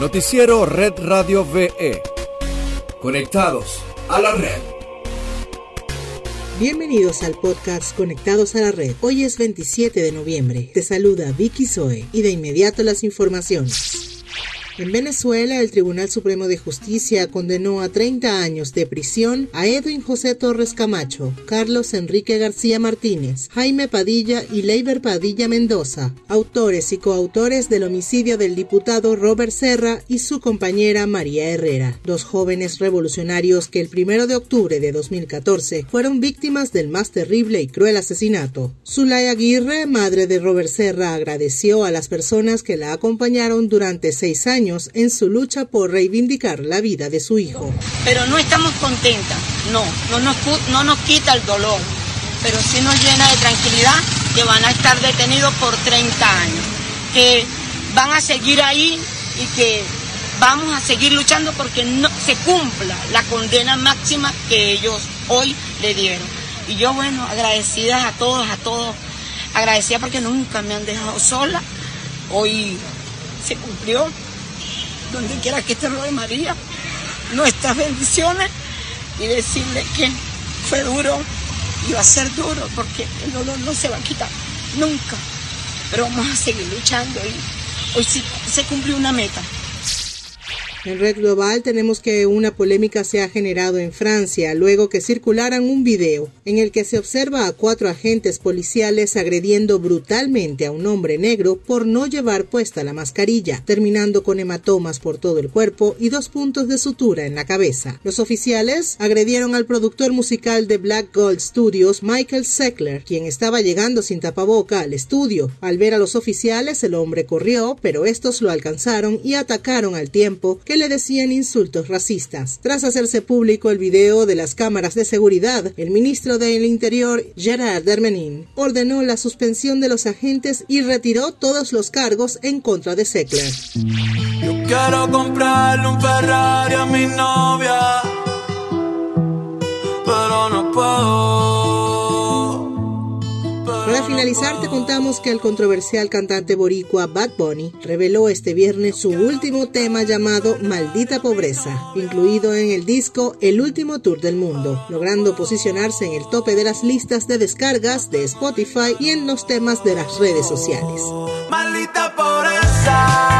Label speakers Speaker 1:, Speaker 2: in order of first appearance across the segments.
Speaker 1: Noticiero Red Radio VE. Conectados a la red.
Speaker 2: Bienvenidos al podcast Conectados a la Red. Hoy es 27 de noviembre. Te saluda Vicky Zoe y de inmediato las informaciones. En Venezuela, el Tribunal Supremo de Justicia condenó a 30 años de prisión a Edwin José Torres Camacho, Carlos Enrique García Martínez, Jaime Padilla y Leiber Padilla Mendoza, autores y coautores del homicidio del diputado Robert Serra y su compañera María Herrera, dos jóvenes revolucionarios que el 1 de octubre de 2014 fueron víctimas del más terrible y cruel asesinato. Zulay Aguirre, madre de Robert Serra, agradeció a las personas que la acompañaron durante seis años en su lucha por reivindicar la vida de su hijo.
Speaker 3: Pero no estamos contentas, no, no nos, no nos quita el dolor, pero sí nos llena de tranquilidad que van a estar detenidos por 30 años, que van a seguir ahí y que vamos a seguir luchando porque no se cumpla la condena máxima que ellos hoy le dieron. Y yo, bueno, agradecida a todos, a todos, agradecida porque nunca me han dejado sola. Hoy se cumplió donde quiera que esté de María, nuestras bendiciones y decirle que fue duro y va a ser duro porque el dolor no se va a quitar nunca. Pero vamos a seguir luchando y hoy se cumplió una meta.
Speaker 2: En Red Global tenemos que una polémica se ha generado en Francia luego que circularan un video en el que se observa a cuatro agentes policiales agrediendo brutalmente a un hombre negro por no llevar puesta la mascarilla, terminando con hematomas por todo el cuerpo y dos puntos de sutura en la cabeza. Los oficiales agredieron al productor musical de Black Gold Studios, Michael Seckler, quien estaba llegando sin tapaboca al estudio. Al ver a los oficiales, el hombre corrió, pero estos lo alcanzaron y atacaron al tiempo que le decían insultos racistas. Tras hacerse público el video de las cámaras de seguridad, el ministro del Interior, Gerard Dermenin, ordenó la suspensión de los agentes y retiró todos los cargos en contra de Seckler.
Speaker 4: Yo quiero un
Speaker 2: para finalizar, te contamos que el controversial cantante boricua Bad Bunny reveló este viernes su último tema llamado Maldita Pobreza, incluido en el disco El Último Tour del Mundo, logrando posicionarse en el tope de las listas de descargas de Spotify y en los temas de las redes sociales.
Speaker 4: Maldita pobreza.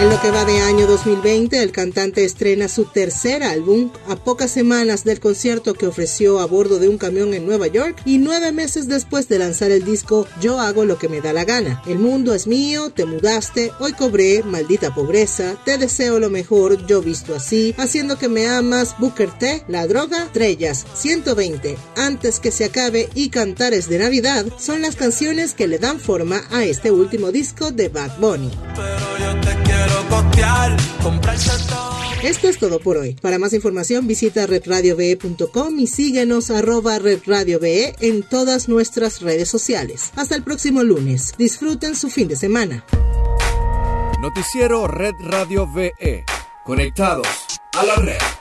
Speaker 2: En lo que va de año 2020, el cantante estrena su tercer álbum a pocas semanas del concierto que ofreció a bordo de un camión en Nueva York y nueve meses después de lanzar el disco Yo hago lo que me da la gana. El mundo es mío, te mudaste, hoy cobré, maldita pobreza, te deseo lo mejor, yo visto así, haciendo que me amas, Booker T, La droga, Trellas, 120, Antes que se acabe y Cantares de Navidad son las canciones que le dan forma a este último disco de Bad Bunny. Esto es todo por hoy. Para más información visita redradiove.com y síguenos arroba redradiove en todas nuestras redes sociales. Hasta el próximo lunes. Disfruten su fin de semana.
Speaker 1: Noticiero Red Radio VE. Conectados a la red.